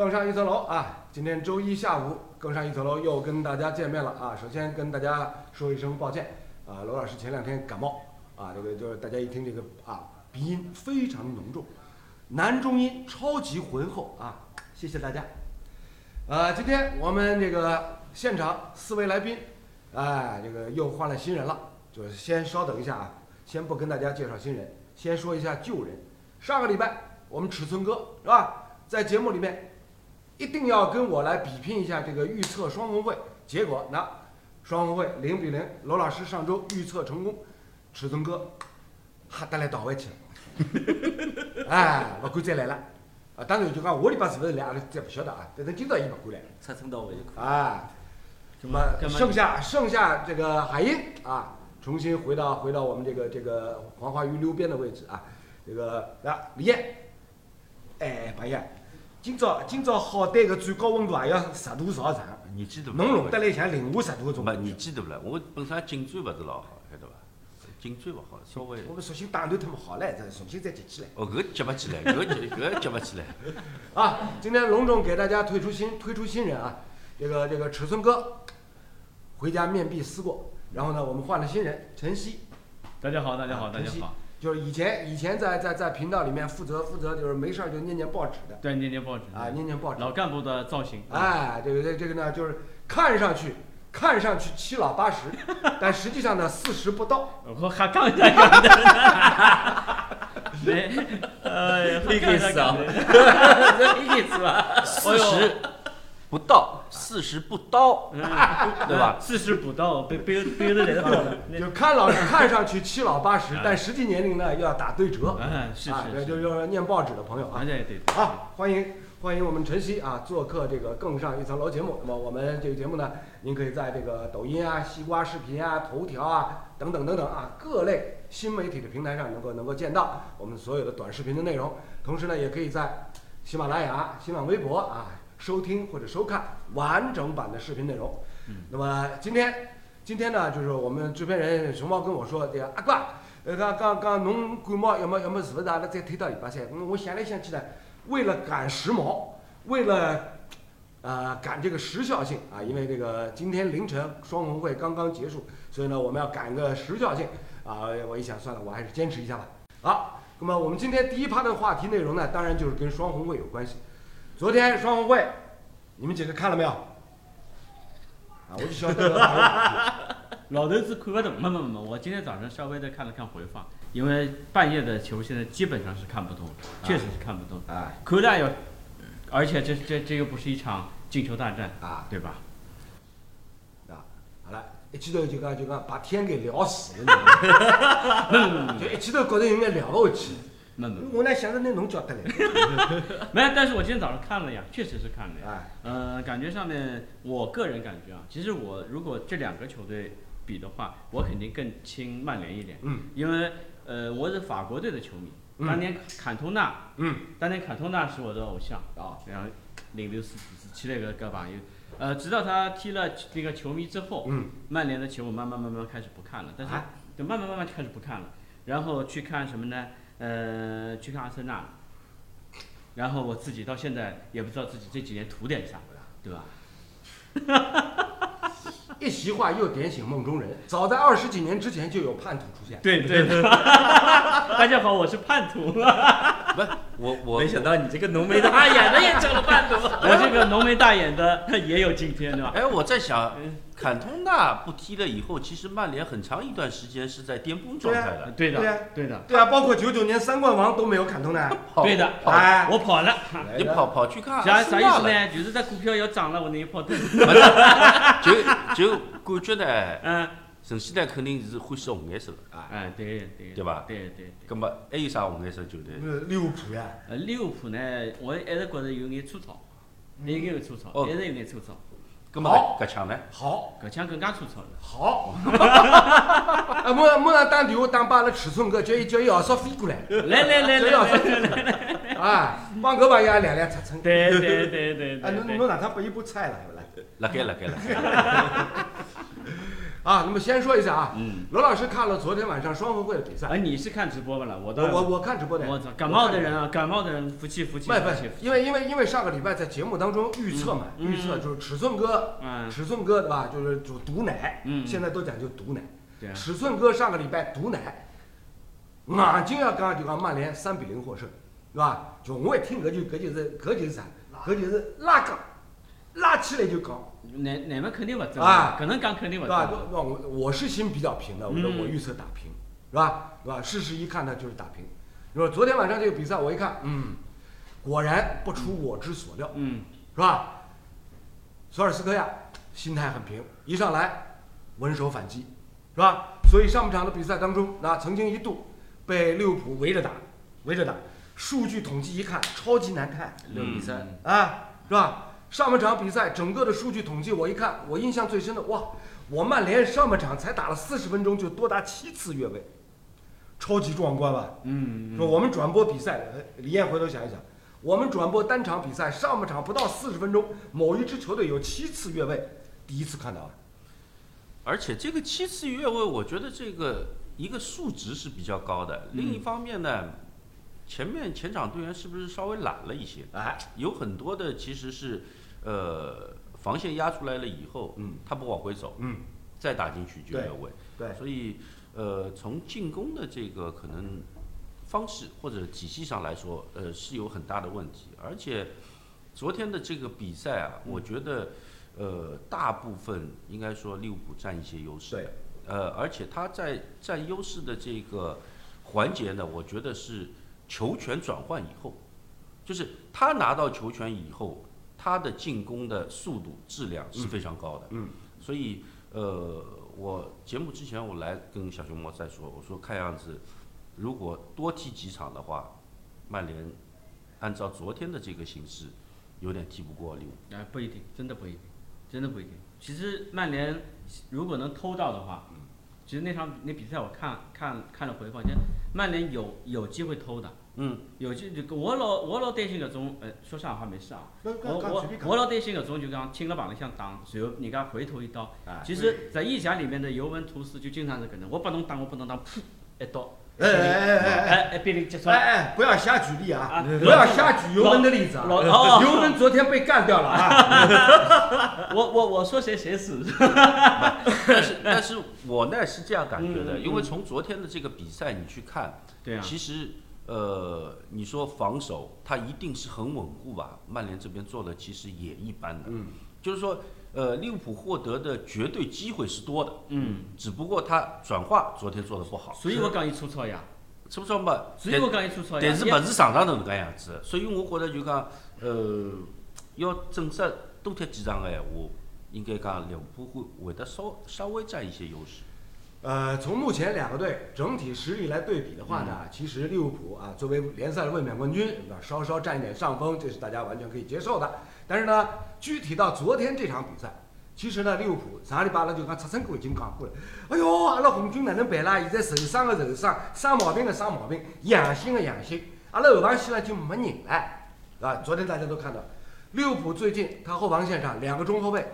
更上一层楼啊！今天周一下午，更上一层楼又跟大家见面了啊！首先跟大家说一声抱歉啊，罗老师前两天感冒啊，这个就是大家一听这个啊，鼻音非常浓重，男中音超级浑厚啊！谢谢大家。呃，今天我们这个现场四位来宾，哎，这个又换了新人了，就是先稍等一下啊，先不跟大家介绍新人，先说一下旧人。上个礼拜我们尺寸哥是吧，在节目里面。一定要跟我来比拼一下这个预测双红会，结果那双红会零比零，罗老师上周预测成功，尺寸哥哈得来倒回去了，哎，不敢再来了，啊，当然就讲下礼拜是不是来，阿拉再不晓得啊，反正今朝伊不敢来，尺寸到位就可以。啊，那么剩下剩下这个海英啊，重新回到回到我们这个这个黄花鱼溜边的位置啊，这个啊李艳，哎，白燕。今朝今朝好歹个最高温度也要十度朝上，年纪大，侬弄得来像零下十度种。没年纪大了，我本身颈椎勿是老好，晓得伐？颈椎勿好，稍微。我们索性打断他们好了，再重新再接起来。哦，搿接勿起来，搿接搿接勿起来。啊，今天隆重给大家推出新推出新人啊，这个这个尺寸哥，回家面壁思过，然后呢，我们换了新人陈曦。大家好，大家好，大家好。就是以前以前在在在频道里面负责负责就是没事儿就念念报纸的，对，念念报纸啊，念念报纸。老干部的造型。哎，这个这这个呢，就是看上去看上去七老八十，但实际上呢四十不到。我还杠一下杠的。没，哎，这个意思啊，这意思吧？四十不到。四十不刀，对吧？四十不到，别别别的来了。就看老看上去七老八十，但实际年龄呢又要打对折。嗯，是是，就就念报纸的朋友啊。对对。好，欢迎欢迎我们晨曦啊做客这个更上一层楼节目。那么我们这个节目呢，您可以在这个抖音啊、西瓜视频啊、头条啊等等等等啊各类新媒体的平台上能够能够见到我们所有的短视频的内容。同时呢，也可以在喜马拉雅、新浪微博啊。收听或者收看完整版的视频内容。嗯，那么今天，今天呢，就是我们制片人熊猫跟我说，这个阿瓜，呃，刚刚刚侬感冒要么要么是不是阿拉再推到礼拜三？嗯，我想来想去呢，为了赶时髦，为了，呃，赶这个时效性啊，因为这个今天凌晨双红会刚刚结束，所以呢，我们要赶个时效性啊。我一想，算了，我还是坚持一下吧。好，那么我们今天第一趴的话题内容呢，当然就是跟双红会有关系。昨天双红会，你们几个看了没有？啊，我就晓得。老头子看不懂，没没没，我今天早上稍微的看了看回放，因为半夜的球现在基本上是看不懂，确实是看不懂。啊，口袋要，而且这这这又不是一场进球大战啊，对吧？啊，好了，一记头就讲就讲把天给聊死了，就一记头觉得有点聊不下去。我呢想着那侬叫得来，没，但是我今天早上看了呀，确实是看了呀。呃，感觉上面，我个人感觉啊，其实我如果这两个球队比的话，我肯定更亲曼联一点。嗯。因为呃，我是法国队的球迷，当年坎通纳，嗯，当年坎通纳是我的偶像。啊，然后零六四四七那个个朋友，呃，直到他踢了那个球迷之后，嗯，曼联的球我慢慢慢慢开始不看了，但是就慢慢慢慢就开始不看了，然后去看什么呢？呃，去看阿森纳，然后我自己到现在也不知道自己这几年图点啥，对吧？一席话又点醒梦中人，早在二十几年之前就有叛徒出现。对对对，大家好，我是叛徒。不，我我没想到你这个浓眉大眼的也成了叛徒。我这个浓眉大眼的也有今天，对吧？哎，我在想。坎通纳不踢了以后，其实曼联很长一段时间是在巅峰状态的。对的，对对的，对啊，包括九九年三冠王都没有坎通纳。对的，哎，我跑了，你跑跑去看。啥啥意思呢？就是这股票要涨了，我能跑。就就感觉呢，嗯，首先呢肯定是欢喜红颜色的啊，哎，对对，对吧？对对对。那么还有啥红颜色球队？利物浦呀。呃，利物浦呢，我一直觉得有眼粗糙，有眼粗糙，一直有眼粗糙。好，搿腔呢？好，搿腔更加粗糙了。好，啊，马上马上打电话打把阿拉尺寸哥，叫伊叫伊号少飞过来。来来来来来来，啊，帮搿朋友也量量尺寸。对对对对。啊，侬侬哪趟拨伊把菜了？辣盖辣盖辣盖。啊，那么先说一下啊，嗯，罗老师看了昨天晚上双红会的比赛，哎，你是看直播吧了？我都我我我看直播的，我操，感冒的人啊，感冒的人服气服气不不。，因为因为因为上个礼拜在节目当中预测嘛，嗯预测就是尺寸哥，嗯尺寸哥对吧？就是就毒奶，嗯现在都讲究毒奶。对啊，尺寸哥上个礼拜毒奶，硬劲要讲就讲曼联三比零获胜，对吧？就我一听搿就搿就是搿就是啥？搿就是拉杠，拉起来就讲，哪哪们肯定不走啊搿能讲肯定不对吧？那那我我是心比较平的，我我预测打平，是吧？是吧？事实一看呢就是打平。你说昨天晚上这个比赛我一看，嗯，果然不出我之所料，嗯，是吧？索尔斯克亚心态很平，一上来稳守反击，是吧？所以上半场的比赛当中，那曾经一度被利物浦围着打，围着打。数据统计一看，超级难看六比三，啊，是吧？上半场比赛整个的数据统计我一看，我印象最深的哇，我曼联上半场才打了四十分钟就多达七次越位，超级壮观吧？嗯，说我们转播比赛，呃李艳回头想一想，我们转播单场比赛，上半场不到四十分钟，某一支球队有七次越位，第一次看到啊。而且这个七次越位，我觉得这个一个数值是比较高的。另一嗯方面呢，前面前场队员是不是稍微懒了一些？哎，有很多的其实是，呃，防线压出来了以后，嗯他不往回走，嗯，再打进去就对越位。对，所以，呃，从进攻的这个可能方式或者体系上来说，呃，是有很大的问题。而且，昨天的这个比赛啊，我觉得，呃，大部分应该说利物浦占一些优势。对，呃，而且他在占优势的这个环节呢，我觉得是球权转换以后，就是他拿到球权以后，他的进攻的速度、质量是非常高的。嗯，所以呃，我节目之前我来跟小熊猫在说，我说看样子如果多踢几场的话，曼联按照昨天的这个形势，有点踢不过利物浦。哎，不一定，真的不一定，真的不一定。其实曼联如果能偷到的话，其实那场那比赛我看看看了回放，其实曼联有有机会偷的，嗯，有机就我老我老担心搿种，呃，说上海话没事啊，我我我老担心搿种就讲听了绑里向打，随后人家回头一刀。啊其实，在意甲里面的尤文图斯就经常是搿能，我不能打，我不能打，噗，一刀，哎哎哎哎哎哎，被人击穿。哎哎，不要瞎举例啊啊！不要瞎举尤文的例子啊！老哦尤文昨天被干掉了啊！我我我说谁谁死。但是但是我呢是这样感觉的，因为从昨天的这个比赛你去看，对啊，其实呃，你说防守他一定是很稳固吧？曼联这边做的其实也一般的，嗯，就是说呃，利物浦获得的绝对机会是多的，嗯，只不过他转化昨天做的不好，所以我讲伊粗糙呀，是不是嘛？所以我讲伊粗糙呀。但是勿是场场都能搿样子，所以我觉得就讲，呃，要正式多踢几场个闲话，应该讲利物浦会会得稍稍微占一些优势。呃，从目前两个队整体实力来对比的话呢，嗯其实利物浦啊作为联赛的卫冕冠军？稍稍占一点上风，这是大家完全可以接受的。但是呢，具体到昨天这场比赛，其实呢，利物浦上个礼拜阿拉就讲出身哥已经讲过了。哎哟，阿拉红军哪能办啦？现在受伤的受伤，生毛病的生毛病，养心的养心，阿拉后防线呢就没人了，啊！昨天大家都看到，利物浦最近他后防线上两个中后卫，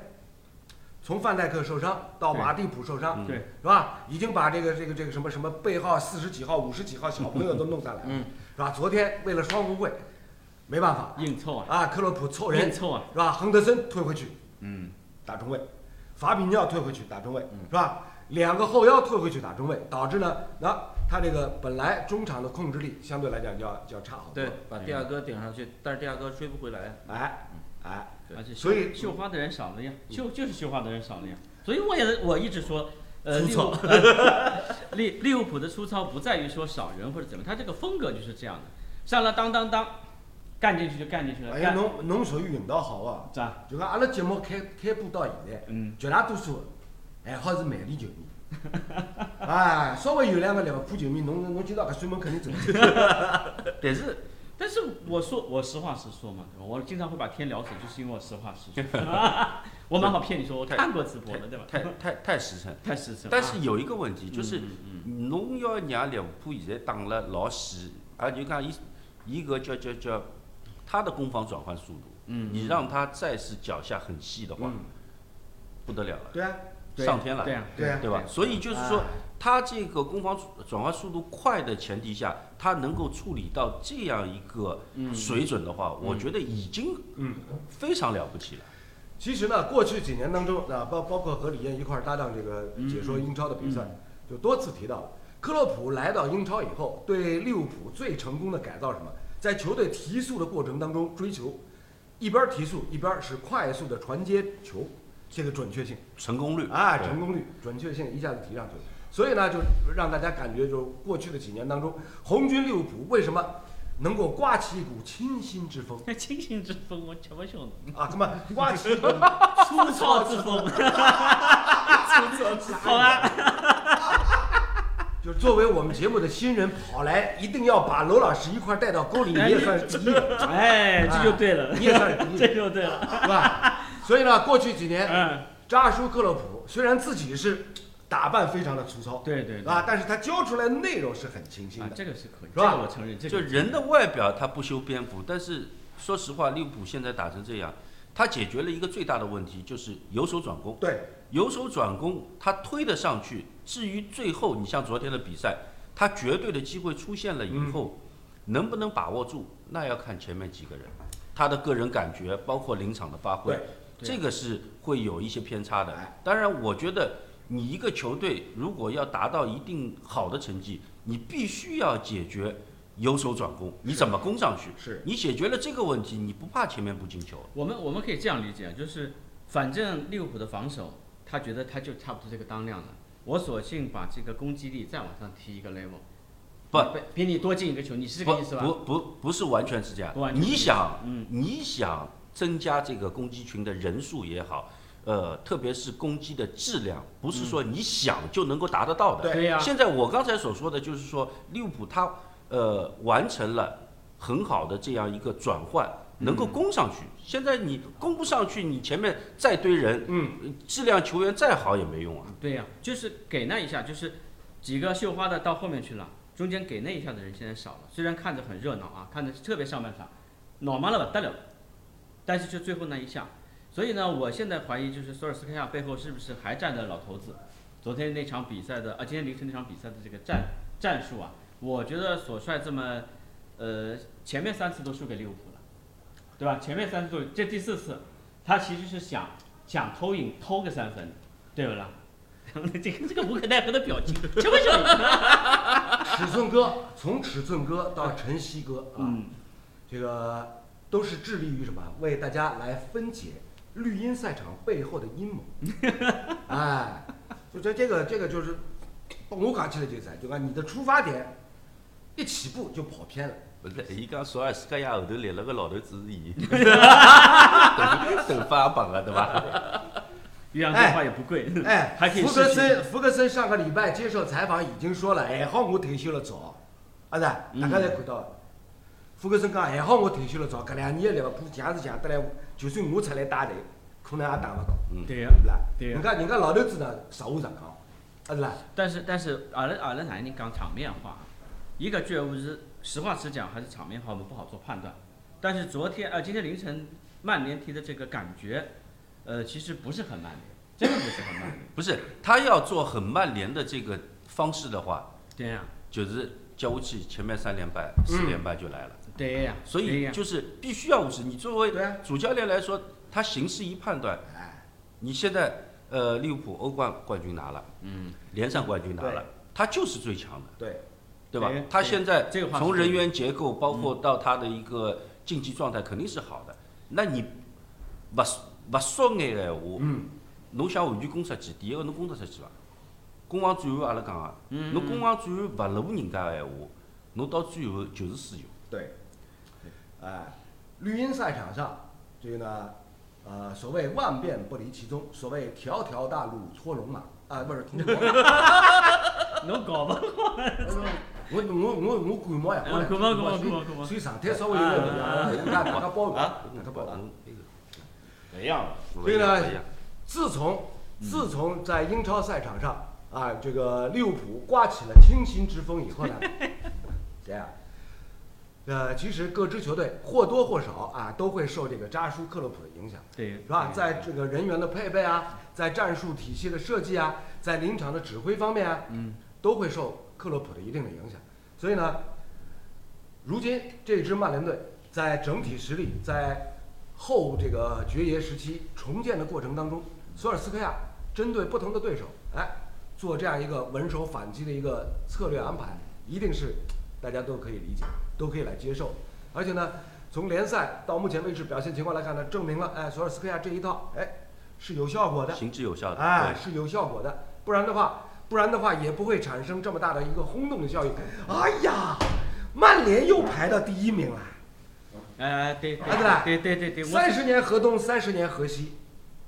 从范戴克受伤到马蒂普受伤，是吧？已经把这个这个这个什么什么背号四十几号、五十几号小朋友都弄下来了，嗯是吧？昨天为了双红会，没办法硬凑啊，啊，克洛普凑人硬凑啊，是吧？亨德森退回去嗯，打中卫，法比尼奥退回去打中卫，是吧？两个后腰退回去打中卫，导致呢，那他这个本来中场的控制力相对来讲就要就要差好多。对，把第二哥顶上去，但是第二哥追不回来。哎哎，而且所以绣花的人少了呀，绣就是绣花的人少了呀，所以我也我一直说，呃，利物呃利 利物浦的粗糙不在于说少人或者怎么，他这个风格就是这样的，上了当当当，干进去就干进去了，哎呀，干侬侬属于运道好啊！咋？就讲阿拉节目开开播到现在，嗯，绝大多数还好是曼联球迷。哎，稍微有两个利物浦球迷，侬侬今朝搿扇门肯定走。但是但是我说我实话实说嘛，对吧？我经常会把天聊死，就是因为我实话实说。我蛮好骗你说，我看过直播的，对吧？太太太实诚。太实诚。但是有一个问题，啊就是嗯嗯侬要让利物浦现在打了老死，啊，就讲伊伊个叫叫叫他的攻防转换速度，嗯，你让他再是脚下很细的话，嗯，不得了了。对啊，对上天了，对啊，对啊对吧？所以就是说，它这个攻防转换速度快的前提下，它能够处理到这样一个水准的话，我觉得已经嗯非常了不起了。其实呢，过去几年当中啊，包包括和李艳一块儿搭档这个嗯解说英超的比赛，就多次提到了克洛普来到英超以后，对利物浦最成功的改造什么？在球队提速的过程当中，追求一边提速，一边是快速的传接球，这个准确性。成功率。啊，成功率、准确性一下子提上去。了。所以呢，就让大家感觉，就过去的几年当中，红军利物浦为什么能够刮起一股清新之风？清新之风，我吃不晓得。啊？怎么？刮起一股粗糙之风，好吧，就是作为我们节目的新人跑来，一定要把娄老师一块带到沟里，你也算是第一。人，哎，这就对了，你也算是第一。这，就对了，是吧？所以呢，过去几年，嗯，扎叔克洛普虽然自己是打扮非常的粗糙，对对对，啊，但是他教出来的内容是很清新啊，的。这个是可以，是吧这个我承认，这个就人的外表他不修边幅，但是说实话，利物浦现在打成这样，他解决了一个最大的问题，就是由守转攻。对，由守转攻，他推得上去。至于最后，你像昨天的比赛，他绝对的机会出现了以后，能不能把握住，那要看前面几个人，他的个人感觉，包括临场的发挥这个是会有一些偏差的。哎。当然，我觉得你一个球队如果要达到一定好的成绩，你必须要解决由守转攻，你怎么攻上去？是。你解决了这个问题，你不怕前面不进球。我们我们可以这样理解，就是反正利物浦的防守，他觉得他就差不多这个当量了，我索性把这个攻击力再往上提一个 level，不。比比你多进一个球，你是这个意思吧？不不不是完全是这样。你想，嗯。你想增加这个攻击群的人数也好，呃，特别是攻击的质量，不是说你想就能够达得到的。对对呀，现在我刚才所说的就是说，利物浦他呃完成了很好的这样一个转换，能够攻上去。现在你攻不上去，你前面再堆人，嗯，质量球员再好也没用啊。对呀、就是给那一下，就是几个绣花的到后面去了，中间给那一下的人现在少了。虽然看着很热闹啊，看着特别上半场，脑麻了不得了，但是就最后那一下，所以呢，我现在怀疑就是索尔斯克亚背后是不是还站着老头子？昨天那场比赛的啊，今天凌晨那场比赛的这个战战术啊，我觉得索帅这么，呃，前面三次都输给利物浦了，对吧？前面三次都，这第四次，他其实是想想偷赢偷个三分，对不啦？这个这个无可奈何的表情，求不求？尺寸哥从尺寸哥到晨曦哥啊，嗯，这个都是致力于什么？为大家来分解绿茵赛场背后的阴谋。哎，就这这个这个就是，我讲起来就是，就讲你的出发点一起步就跑偏了。不是，伊讲索尔斯克亚后头立了个老头子是伊，头 头发绑了对吧？岳阳电话也不贵，哎，还可以福格森福格森上个礼拜接受采访已经说了，还好我退休了早，啊是，大嗯家侪看到了。福格森讲还好我退休了早，搿两年利物浦强是强得来，就算我出来带队，可能也打勿到，对呀、对不啦？对呀人家人家老头子呢，实话实讲，啊是啦，但是但是阿拉阿拉哪能讲场面话？一个觉悟是实话实讲还是场面话，我们不好做判断。但是昨天呃今天凌晨曼联踢的这个感觉，呃其实不是很曼联，真的不是很曼联。不是，他要做很曼联的这个方式的话，对呀、就是交过去前面三连败、四连败就来了。对呀、所对呀以就是必须要务实。你作为对啊主教练来说，他形势一判断，哎，你现在呃利物浦欧冠冠军拿了，嗯，联赛冠军拿了，他就是最强的，对，对吧对？他现在这个话是对的从人员结构，包括到他的一个竞技状态，肯定是好的。那你勿勿说眼话，嗯，侬想完全攻出去，第一个侬攻得出去伐？攻防转换阿拉讲啊，嗯侬攻防转换勿如人家个闲话，侬到最后就是输球。对，哎，绿茵赛场上这个呢，呃，所谓万变不离其宗，所谓条条大路通罗马，啊，不是通罗马。侬搞吧，我我我我感冒呀，嗯感冒感冒感冒感冒所以状态稍微有点不一样，大家大家包容，啊，大家包容。嗯不一样了。所以呢自从自从在英超赛场上啊，这个利物浦刮起了清新之风以后呢，这样，呃，其实各支球队或多或少啊都会受这个扎叔克洛普的影响，对，是吧？在这个人员的配备啊，在战术体系的设计啊，在临场的指挥方面啊，嗯，都会受克洛普的一定的影响。所以呢，如今这支曼联队在整体实力在后这个爵爷时期重建的过程当中，索尔斯克亚针对不同的对手，哎，做这样一个稳守反击的一个策略安排，一定是大家都可以理解，都可以来接受。而且呢，从联赛到目前为止表现情况来看呢，证明了哎，索尔斯克亚这一套哎是有效果的。行之有效的。哎，是有效果的，不然的话，不然的话也不会产生这么大的一个轰动的效应。哎呀，曼联又排到第一名了，哎，对啊对吧对对对对对，三十年河东，三十年河西，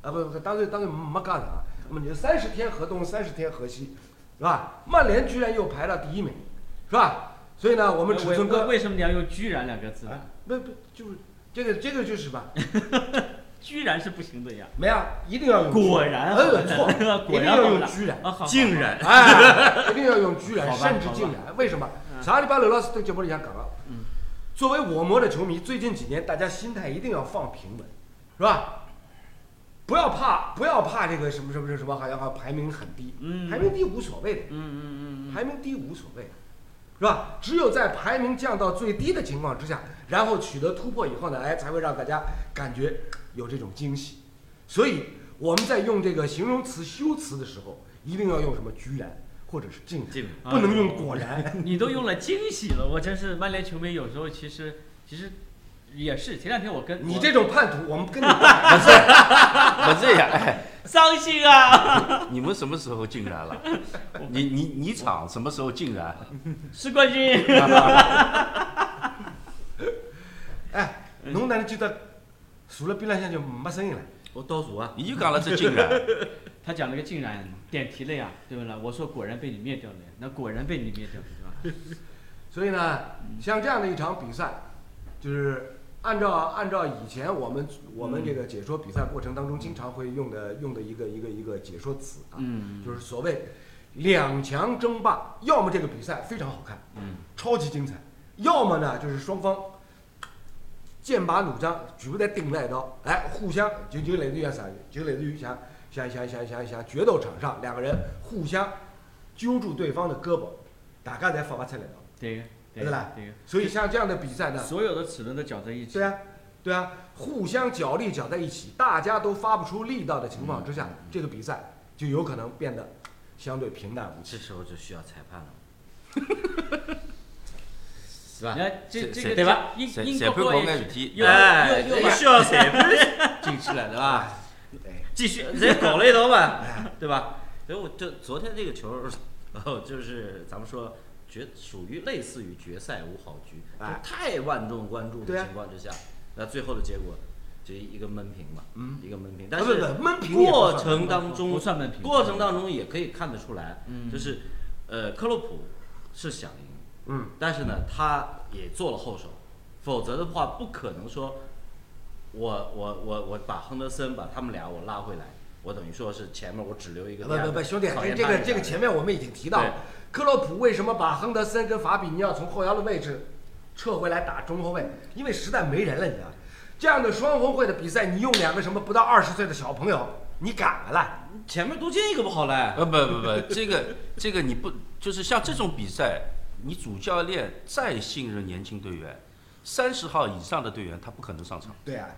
啊不不，当然当然没干啥，那么你三十天河东，三十天河西，是吧？曼联居然又排到第一名，是吧？所以呢，我们尺寸哥，为什么你要用“居然”两个字？呢，不不就是这个这个就是什么？居然是不行的呀！没啊，一定要用果然呃错，一果定要用居然。啊，好，竟然哎，一定要用居然，甚至竟然。为什么？上礼拜刘老师在节目里向讲了，嗯作为我国的球迷，最近几年大家心态一定要放平稳，是吧？不要怕，不要怕这个什么什么什么，好像好像排名很低，嗯排名低无所谓的，嗯嗯嗯嗯，排名低无所谓的，是吧？只有在排名降到最低的情况之下，然后取得突破以后呢，哎，才会让大家感觉有这种惊喜。所以我们在用这个形容词修辞的时候，一定要用什么居然或者是竟然，不能用果然。你都用了惊喜了，我真是曼联球迷，有时候其实其实也是。前两天我跟你这种叛徒，我们跟你 不不这样，哎，伤心啊，你们什么时候进来了？你你你厂什么时候进然？是冠军。哎，侬哪能记得坐了边浪向就没声音了？我倒数啊，你就讲了这竟然，他讲了个竟然点题了呀，对不啦？我说果然被你灭掉了呀，那果然被你灭掉了，对吧？所以呢，像这样的一场比赛，就是按照按照以前我们我们这个解说比赛过程当中经常会用的用的一个一个一个解说词啊，嗯。就是所谓两强争霸，要么这个比赛非常好看，嗯，超级精彩，要么呢就是双方 剑拔弩张，举不得顶了一道，哎，互相就就类似于啥，就类似于像像像像像像决斗场上两个人互相揪住对方的胳膊，大家才发不出来的。对。个，对对吧。所以像这样的比赛呢，所有的齿轮都搅在一起。对啊，对啊，互相角力搅在一起，大家都发不出力道的情况之下，这个比赛就有可能变得相对平淡无奇。这时候就需要裁判了，是吧你？看这这个对吧英裁英国国也眼事体，又哎，又需要裁判 进去了，对吧？哎，继续再搞了一刀嘛，对吧？所以我就昨天这个球，哦，就是咱们说决属于类似于决赛无好局，哎就太万众关注的啊情况之下，那最后的结果就一个闷平嘛，嗯，一个闷平。但是不，闷平也不过算程当不中，算闷平，过程当中也可以看得出来，嗯就是呃，克洛普是想赢，嗯，但是呢，他也做了后手，否则的话不可能说，我我我我把亨德森把他们俩我拉回来，我等于说是前面我只留一个不不不，兄弟，这这个这个前面我们已经提到了，克洛普为什么把亨德森跟法比尼奥从后腰的位置撤回来打中后卫？因为实在没人了，你知道吗？这样的双红会的比赛，你用两个什么不到二十岁的小朋友，你敢了啦？前面多进一个不好嘞，呃不不不，这个这个你不就是像这种比赛，你主教练再信任年轻队员，三十号以上的队员他不可能上场，对啊，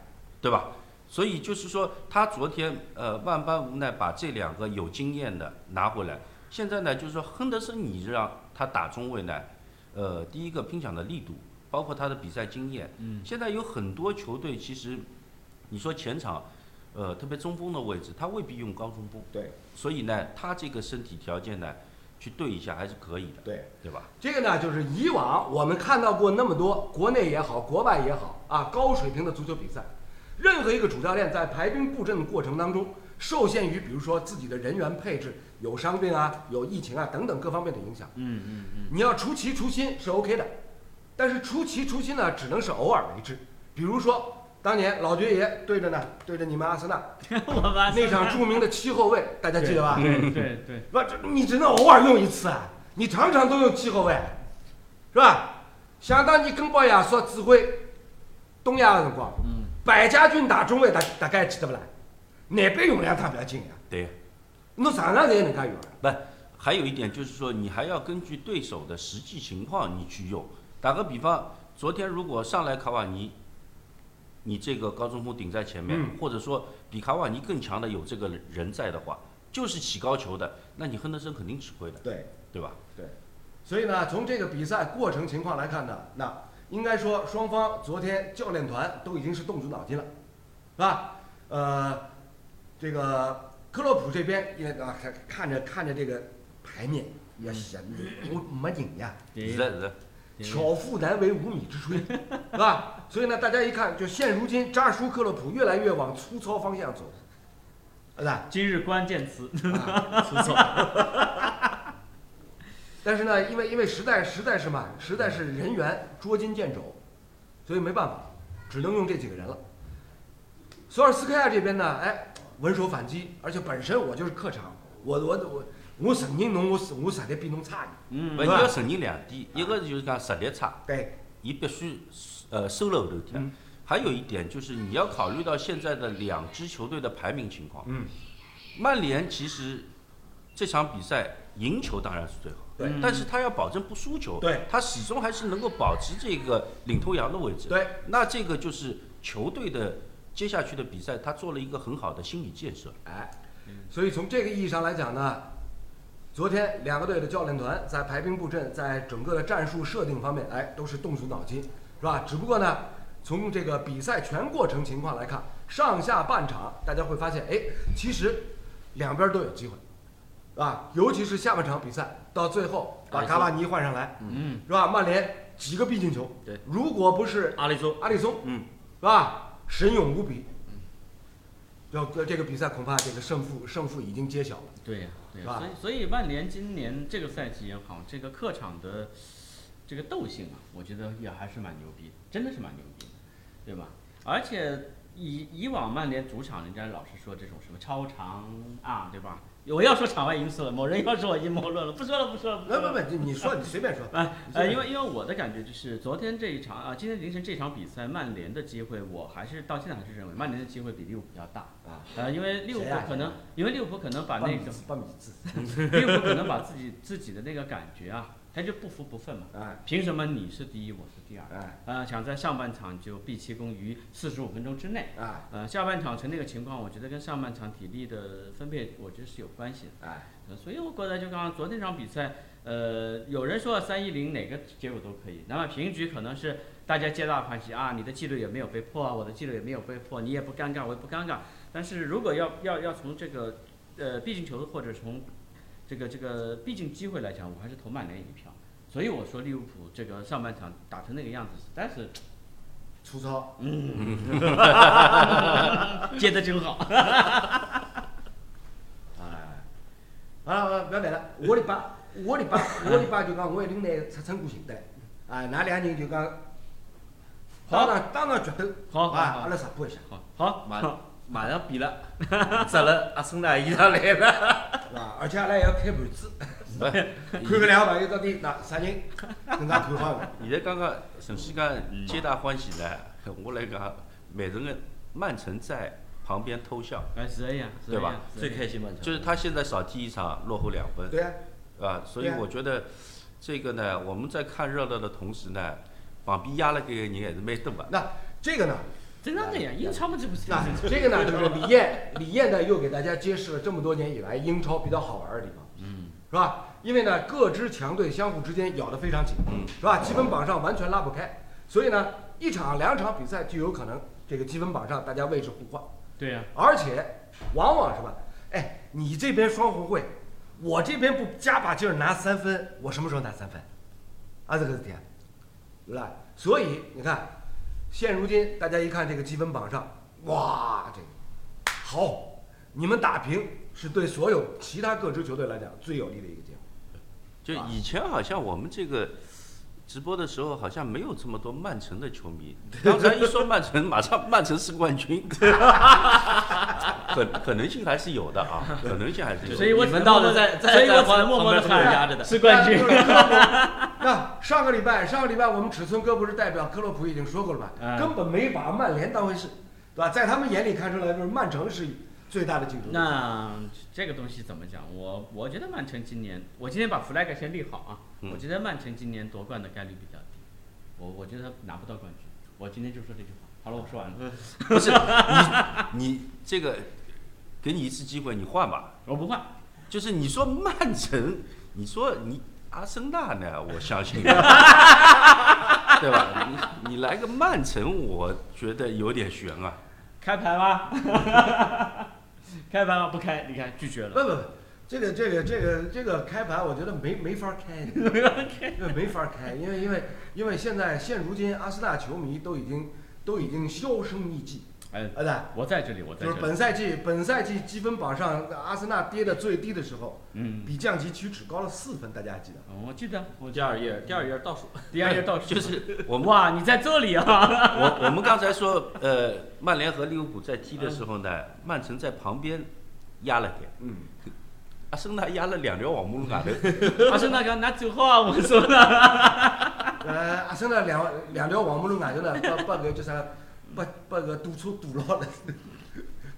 对吧？所以就是说，他昨天呃万般无奈把这两个有经验的拿回来，现在呢就是说亨德森你让他打中卫呢，呃第一个拼抢的力度，包括他的比赛经验，嗯，现在有很多球队其实，你说前场，呃特别中锋的位置，他未必用高中锋，对。所以呢他这个身体条件呢去对一下还是可以的，对。对吧？这个呢，就是以往我们看到过那么多国内也好，国外也好啊，高水平的足球比赛，任何一个主教练在排兵布阵的过程当中，受限于比如说自己的人员配置，有伤病啊，有疫情啊等等各方面的影响，嗯嗯嗯，你要出奇出新是 OK 的，但是出奇出新呢，只能是偶尔为之。比如说当年老爵爷对着呢，对着你们阿森纳 那场著名的七后卫，大家记得吧？对对对，不，这你只能偶尔用一次啊，你常常都用七后卫，是吧？想当年根宝亚索指挥东亚的辰光，百家军打中卫，大大概记得不啦？南北用两趟不要紧呀，对。侬场上侪能介用啊。不，还有一点就是说，你还要根据对手的实际情况你去用。打个比方，昨天如果上来卡瓦尼，你这个高中锋顶在前面，嗯或者说比卡瓦尼更强的有这个人在的话，就是起高球的，那你亨德森肯定吃亏的，对。对吧？对所以呢，从这个比赛过程情况来看呢，那应该说双方昨天教练团都已经是动足脑筋了，是吧？呃，这个克洛普这边也啊看看着看着这个牌面也显我没劲呀，对是的，是的。巧妇难为无米之炊，是吧？所以呢，大家一看，就现如今扎叔克洛普越来越往粗糙方向走，是吧？今日关键词，啊粗糙。但是呢，因为因为实在实在是嘛，实在是人员捉襟见肘，所以没办法，只能用这几个人了。索尔斯克亚这边呢，哎，稳守反击，而且本身我就是客场，我我我我承认侬我我实力比侬差一点，嗯不，你要承认两点，一个就是讲实力差，对，你必须呃收了后头踢嗯。还有一点就是你要考虑到现在的两支球队的排名情况。嗯，曼联其实这场比赛赢球当然是最好，对但是他要保证不输球，对，他始终还是能够保持这个领头羊的位置。对，那这个就是球队的接下去的比赛，他做了一个很好的心理建设。哎，所以从这个意义上来讲呢，昨天两个队的教练团在排兵布阵，在整个的战术设定方面，哎，都是动足脑筋，是吧？只不过呢，从这个比赛全过程情况来看，上下半场大家会发现，哎，其实两边都有机会，是吧？尤其是下半场比赛到最后把卡瓦尼换上来，嗯，是吧？曼联几个必进球，对，如果不是阿里松，阿里松，嗯，是吧？神勇无比。要这个比赛恐怕这个胜负胜负已经揭晓了。对呀、对所以所以曼联今年这个赛季也好，这个客场的这个斗性啊，我觉得也还是蛮牛逼的，真的是蛮牛逼的，对吧？而且以以往曼联主场，人家老是说这种什么超长啊，对吧？我要说场外因素了，某人要说我阴谋论了，不说了，不说了，不。不不，你说你随便说。啊，因为因为我的感觉就是昨天这一场啊，今天凌晨这场比赛，曼联的机会，我还是到现在还是认为曼联的机会比利物浦要大。啊，呃，因为利物浦可能，因为利物浦可能把那个，利物浦可能把自己自己的那个感觉啊，他就不服不忿嘛。哎凭什么你是第一，我是第二？哎呃，想在上半场就毕其功于四十五分钟之内。啊呃，下半场成那个情况，我觉得跟上半场体力的分配，我觉得是有关系的。哎，呃所以我觉得就刚刚昨天这场比赛，呃，有人说三一零哪个结果都可以，那么平局可能是大家皆大欢喜啊，你的纪录也没有被破啊，我的纪录也没有被破，你也不尴尬，我也不尴尬。但是如果要要要从这个呃必进球或者从这个这个毕竟机会来讲，我还是投曼联一票。所以我说利物浦这个上半场打成那个样子，实在是粗糙。嗯 接的真好。哎，好了，不要谈了。下礼拜，下礼拜，下礼拜就讲我一定拿出成果行得。啊，㑚两人就讲当场当场决斗。啊，好好好阿拉直播一下，好，好，马马上变了，摘了阿森纳衣裳来了。是吧？而且阿拉还要开盘子，看搿两个朋友到底哪啥人更加看好的。现在刚刚陈曦讲皆大欢喜呢，我来讲，曼城的曼城在旁边偷笑，哎，是这样，对吧最开心嘛，就是他现在少踢一场落后两分，对啊，啊，所以我觉得这个呢，我们在看热闹的同时呢，旁边压了个人还是蛮多的。那这个呢？正常的呀，英超嘛这不是那这个呢，就是李艳，李艳呢又给大家揭示了这么多年以来英超比较好玩的地方，嗯，是吧？因为呢，各支强队相互之间咬得非常紧，嗯是吧？积分榜上完全拉不开，所以呢，一场两场比赛就有可能这个积分榜上大家位置互换，对呀，而且往往是吧？哎，你这边双红会，我这边不加把劲儿拿三分，我什么时候拿三分？啊，这个事体，对吧？所以你看，现如今大家一看这个积分榜上，哇，这个好，你们打平是对所有其他各支球队来讲最有利的一个结果。就以前好像我们这个直播的时候，好像没有这么多曼城的球迷。刚才一说曼城，马上曼城是冠军，可可能性还是有的啊，可能性还是有的。所以我你们到了再再所以我再只能默默的旁边都有压着的是冠军。那上个礼拜，上个礼拜我们尺寸哥不是代表克洛普已经说过了吧？嗯根本没把曼联当回事，对吧？在他们眼里看出来，就是曼城是最大的竞争。那这个东西怎么讲？我我觉得曼城今年，我今天把 flag 先立好啊。嗯我觉得曼城今年夺冠的概率比较低，我我觉得他拿不到冠军。我今天就说这句话。好了，我说完了。不是你你这个给你一次机会，你换吧。我不换。就是你说曼城，你说你阿森纳呢？我相信，对吧？你你来个曼城，我觉得有点悬啊。开牌吗？开牌吗？不开，你看拒绝了。不不不，这个这个这个这个开盘，我觉得没没法开，对没法开，因为因为因为现在现如今阿森纳球迷都已经都已经销声匿迹，哎，啊对。我在这里，我在就是这里。本赛季本赛季积分榜上，阿森纳跌的最低的时候，嗯，比降级区只高了四分，大家还记得？哦我记得，我第二页，第二页倒数。第二页倒数 就是我们哇，你在这里啊？我我们刚才说，呃，曼联和利物浦在踢的时候呢，曼城在旁边压了点，嗯，阿森纳压了两条黄马路外头。阿森纳讲拿走好啊，我说的。呃，阿森纳两两条黄马路外头呢，把把个叫啥，把把个堵车堵牢了，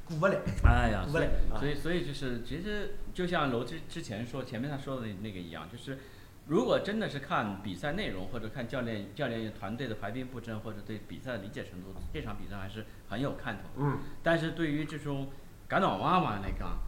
过不来。哎呀，所以不嘞啊所以所以就是，其实就像楼之之前说，前面他说的那那个一样，就是如果真的是看比赛内容，或者看教练教练团队的排兵布阵，或者对比赛的理解程度，这场比赛还是很有看头。嗯，但是对于这种赶脑娃娃来讲，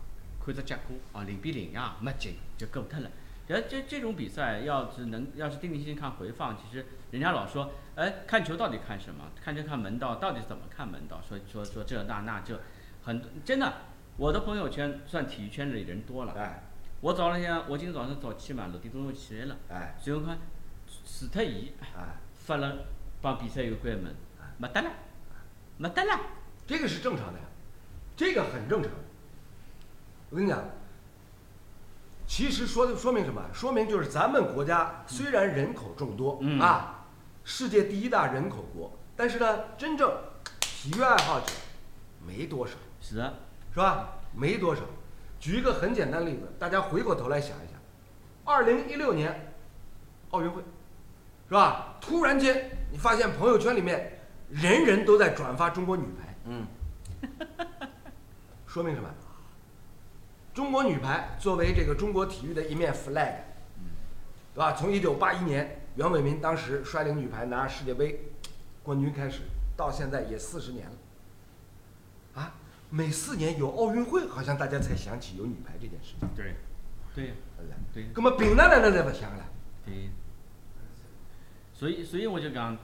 看着结果啊零比零呀，没劲就够脱了。然后这这种比赛要是能要是定定心心看回放，其实人家老说，哎，看球到底看什么？看就看门道，到底怎么看门道？说说说这那那这，很真的，我的朋友圈算体育圈里人多了。哎我早上天我今天早上早起嘛，六点钟就起来了，哎随后看除脱伊哎，发了帮比赛有关的门，没得了，没得了。这个是正常的呀，这个很正常。我跟你讲，其实说的说明什么？说明就是咱们国家虽然人口众多、嗯啊，世界第一大人口国，但是呢，真正体育爱好者没多少，是啊，是吧？没多少。举一个很简单的例子，大家回过头来想一想，二零一六年奥运会，是吧？突然间你发现朋友圈里面人人都在转发中国女排，嗯，说明什么？中国女排作为这个中国体育的一面 flag，对吧？从一九八一年袁伟民当时率领女排拿世界杯冠军开始，到现在也四十年了。啊，每四年有奥运会，好像大家才想起有女排这件事情。对，对对那么平常人呢，才不想了。对。所以，所以我就讲，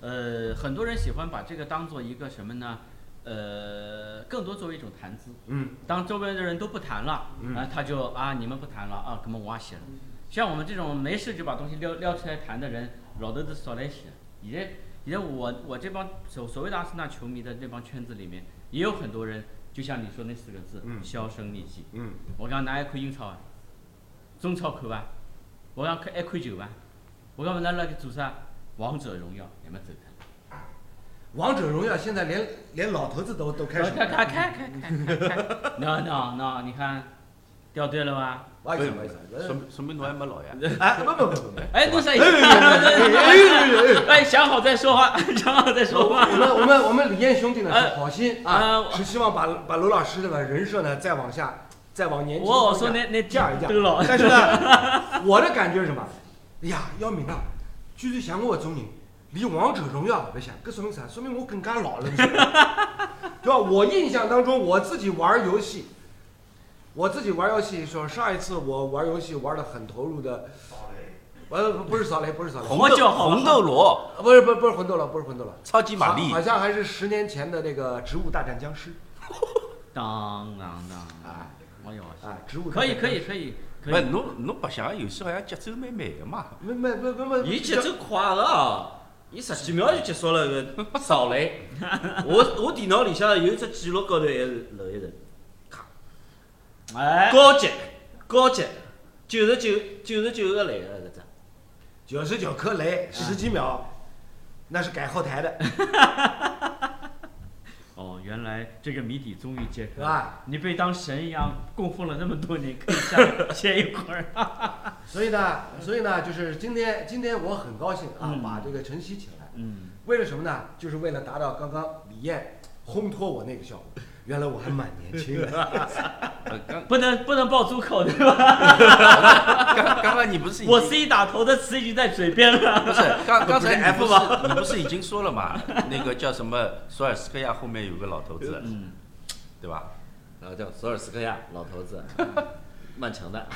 呃，很多人喜欢把这个当做一个什么呢？呃，更多作为一种谈资。嗯，当周围的人都不谈了，嗯啊，他就啊，你们不谈了啊，那么我也写了。像我们这种没事就把东西撩撩出来谈的人，老头子少来些。现在现在我我这帮所所谓的阿森纳球迷的那帮圈子里面，也有很多人，就像你说那四个字，嗯销声匿迹。嗯，我讲，㑚还看英超啊？中超看伐？我讲看一块球伐？我讲㑚辣盖做啥？王者荣耀，你们走脱。王者荣耀现在连连老头子都都开始看看看看看看看，那那那，你看，掉队了吧？不好意思，不好意思，说明说明侬还没老呀。哎，不不不不不，哎，弄啥意思？哎，想好再说话，想好再说话。我们我们我们李燕兄弟呢哎是好心啊是希望把把罗老师这个人设呢再往下，再往年轻我我说那那降一降。但是呢，我的感觉是什么？哎呀，姚明啊，居然像我这种人，离王者荣耀不像，这说明啥？说明我更加老了，你知道吗对吧？我印象当中，我自己玩游戏，我自己玩游戏的时候，上一次我玩游戏玩的很投入的，呃，不不是扫雷，不是扫雷，我叫好红豆螺，呃不是不是不是魂斗罗，不是魂斗罗，超级玛丽好好，像还是十年前的那个《植物大战僵尸 当当当啊！哎呦，啊，植物大可以战僵尸，可以可以不可以。侬侬白相个游戏好像节奏蛮慢个嘛。没没没没没，伊节奏快个啊！伊十几秒就结束了个扫雷。我我电脑里向有一只记录高头还是漏一层，哎，高级高级，九十九九十九个雷个搿只。九十九颗雷，十几秒，那是改后台的。哦，原来这个谜底终于揭开了。你被当神一样供奉了那么多年，可以下 歇一会儿。所以呢，所以呢，就是今天今天我很高兴啊，嗯把这个晨曦请来，嗯，为了什么呢？就是为了达到刚刚李艳烘托我那个效果。原来我还蛮年轻的，不能不能爆粗口对吧？刚刚刚你不是我 C 打头的词已经在嘴边了。不是刚 刚才 F 吗你不是已经说了吗？那个叫什么索尔斯克亚后面有个老头子，嗯，对吧？然后叫索尔斯克亚老头子，曼城的，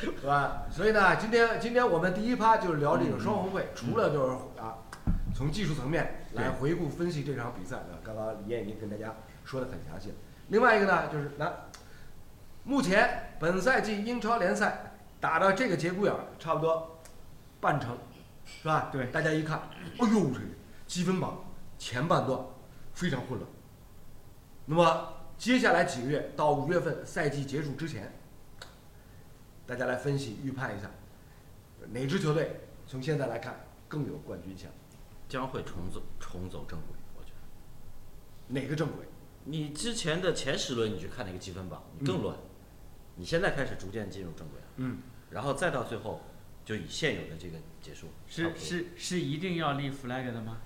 是吧？所以呢，今天今天我们第一趴就是聊这个双红会，除了就是啊，从技术层面来回顾分析这场比赛啊，刚刚李艳已经跟大家说的很详细了。另外一个呢，就是那目前本赛季英超联赛打到这个节骨眼儿，差不多半程，是吧？对大家一看，哎呦，这个积分榜前半段非常混乱。那么接下来几个月到五月份赛季结束之前，大家来分析预判一下，哪支球队从现在来看更有冠军相？将会重走重走正轨，我觉得。哪个正轨？你之前的前十轮你去看那个积分榜，你更乱。你现在开始逐渐进入正轨了，嗯，然后再到最后，就以现有的这个结束。是是是一定要立 flag 的吗？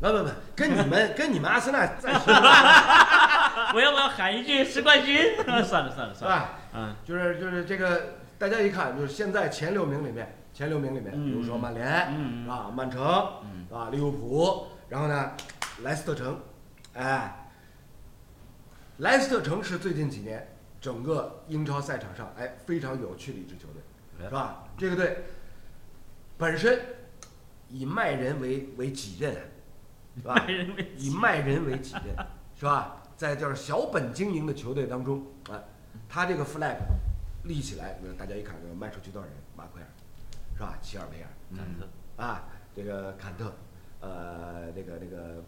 不不不，跟你们跟你们阿森纳 暂时 我要不要喊一句世冠军？算了算了是算了，吧？嗯，就是就是这个，大家一看就是现在前六名里面，前六名里面，嗯比如说曼联嗯啊、曼城嗯啊、利物浦，然后呢，莱斯特城，哎，莱斯特城是最近几年整个英超赛场上哎非常有趣的一支球队，哎是吧？这个队本身以卖人为为己任，是吧？以卖人为己任，是吧？在就是小本经营的球队当中，啊，他这个 flag 立起来，那大家一看，卖出去多少人？马奎尔，是吧？齐尔维尔坎特、啊，这个坎特，呃，那个那个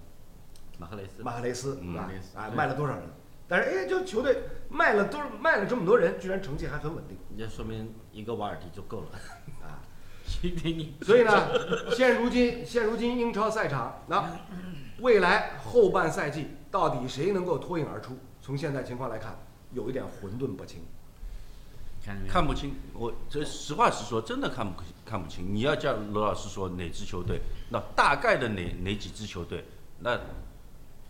马赫雷斯，马赫雷斯，嗯是吧马赫雷斯？啊，卖了多少人？但是哎，就球队卖了多卖了这么多人，居然成绩还很稳定这说明一个瓦尔迪就够了。啊！所以呢，现如今现如今英超赛场，那未来后半赛季到底谁能够脱颖而出？从现在情况来看，有一点混沌不清。看不清，我这实话实说，真的看不看不清。你要叫罗老师说哪支球队，那大概的哪哪几支球队，那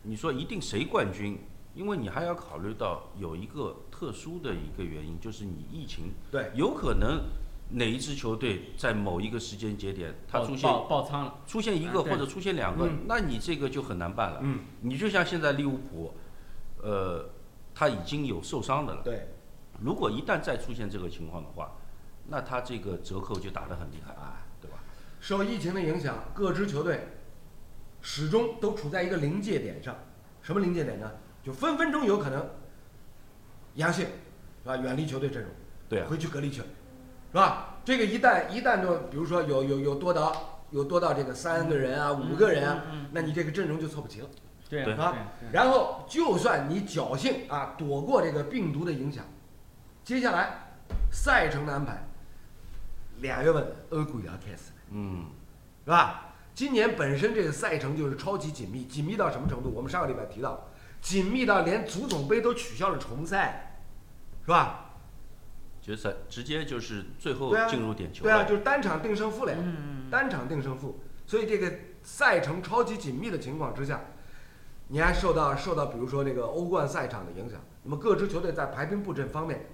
你说一定谁冠军？因为你还要考虑到有一个特殊的一个原因，就是你疫情，对，有可能哪一支球队在某一个时间节点它出现爆爆仓了，出现一个或者出现两个嗯，那你这个就很难办了。嗯，你就像现在利物浦，呃，他已经有受伤的了。对，如果一旦再出现这个情况的话，那他这个折扣就打得很厉害，啊，对吧？受疫情的影响，各支球队始终都处在一个临界点上。什么临界点呢？就分分钟有可能阳性，是吧？远离球队阵容，对啊，回去隔离去了，是吧？这个一旦一旦就比如说有有有多到有多到这个三个人啊、五个人啊，嗯，嗯那你这个阵容就凑不齐了。对啊然后，就算你侥幸啊躲过这个病毒的影响，接下来赛程的安排，两月份欧冠要开始了，嗯，是吧？今年本身这个赛程就是超级紧密，紧密到什么程度？我们上个礼拜提到了，紧密到连足总杯都取消了重赛，是吧？决赛直接就是最后进入点球对啊，了。就是单场定胜负了呀。嗯，单场定胜负，所以这个赛程超级紧密的情况之下，你还受到受到比如说这个欧冠赛场的影响，那么各支球队在排兵布阵方面，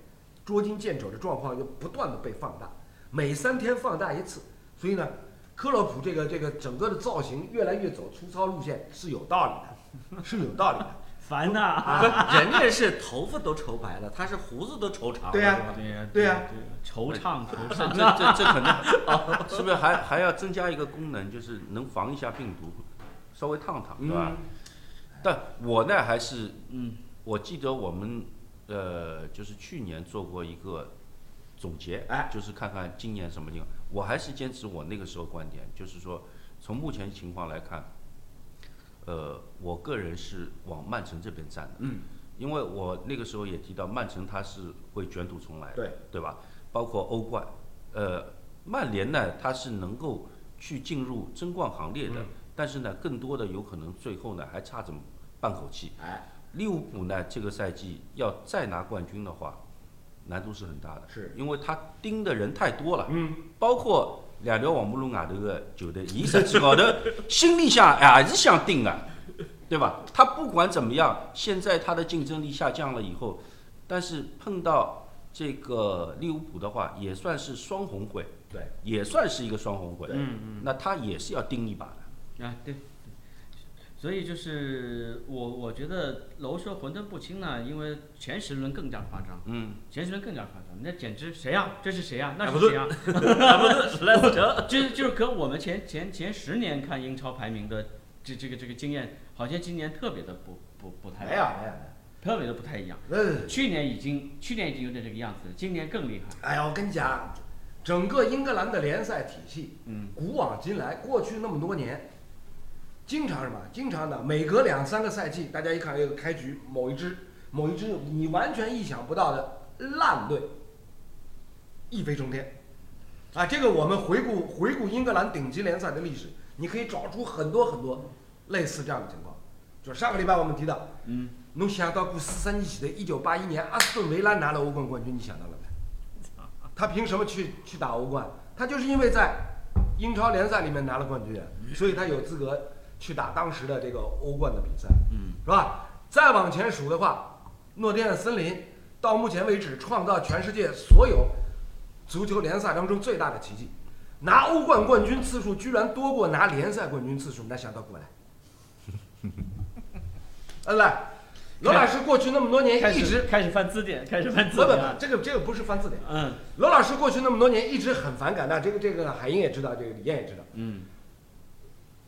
捉襟见肘的状况又不断的被放大，每三天放大一次，所以呢，克洛普这个这个整个的造型越来越走粗糙路线是有道理的，是有道理的烦呐。啊，人家是头发都愁白了，他是胡子都愁长了，对呀对呀对呀惆怅惆怅。这 这这可能 是不是还还要增加一个功能，就是能防一下病毒，稍微烫烫，对吧？嗯，但我呢还是，嗯，我记得我们呃就是去年做过一个总结，哎就是看看今年什么情况。我还是坚持我那个时候观点，就是说从目前情况来看，呃，我个人是往曼城这边站的，嗯，因为我那个时候也提到曼城他是会卷土重来的，对，对吧？包括欧冠，呃，曼联呢他是能够去进入争冠行列的，嗯但是呢，更多的有可能最后呢还差这么半口气。哎，利物浦呢，这个赛季要再拿冠军的话，难度是很大的，是因为他盯的人太多了，嗯，包括两条黄浦路外头的球队，伊实际高头 心里想还是想盯的，对吧？他不管怎么样，现在他的竞争力下降了以后，但是碰到这个利物浦的话，也算是双红会，对，也算是一个双红会，嗯嗯那他也是要盯一把的。啊，对所以就是我我觉得楼说混沌不清呢，因为前十轮更加夸张，嗯，前十轮更加夸张，那简直谁呀、这是谁呀、那是谁呀、就是就是和我们前前前十年看英超排名的这这个这个经验，好像今年特别的不不不太没有没有特别的不太一样。没有，呃，去年已经去年已经有点这个样子了，今年更厉害。哎呀，我跟你讲，整个英格兰的联赛体系，嗯，古往今来，过去那么多年，经常什么？经常的，每隔两三个赛季，大家一看这个开局，某一支某一支你完全意想不到的烂队一飞冲天。啊，这个我们回顾回顾英格兰顶级联赛的历史，你可以找出很多很多类似这样的情况。就上个礼拜我们提到，嗯，侬想到过四十年前的一九八一年阿斯顿维拉拿了欧冠冠军，你想到了没？他凭什么去去打欧冠？他就是因为在英超联赛里面拿了冠军啊，所以他有资格去打当时的这个欧冠的比赛，嗯，是吧？再往前数的话，诺丁汉森林到目前为止创造全世界所有足球联赛当中最大的奇迹，拿欧冠冠军次数居然多过拿联赛冠军次数，那想到过来？恩，来，罗老师过去那么多年一直始开始翻字典，开始翻不不不字典啊，。这个这个不是翻字典。嗯罗老师过去那么多年一直很反感，那这个这个海英也知道，这个李艳也知道。嗯，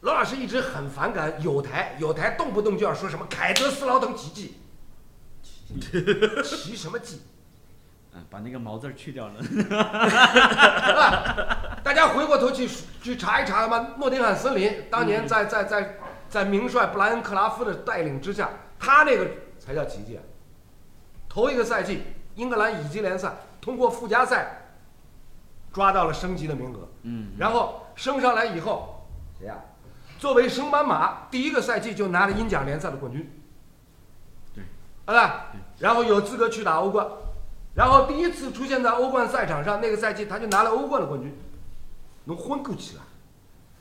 罗老师一直很反感有台，有台动不动就要说什么凯德斯劳登奇迹，奇什么迹？嗯，把那个毛字去掉了。大家回过头去去查一查嘛，诺丁汉森林当年在在在在名帅布莱恩克拉夫的带领之下，他那个才叫奇迹啊！头一个赛季，英格兰乙级联赛通过附加赛抓到了升级的名额，嗯，然后升上来以后，谁呀、作为升班马，第一个赛季就拿了英甲联赛的冠军。对，好吧，然后有资格去打欧冠，然后第一次出现在欧冠赛场上，那个赛季他就拿了欧冠的冠军，能昏过去了。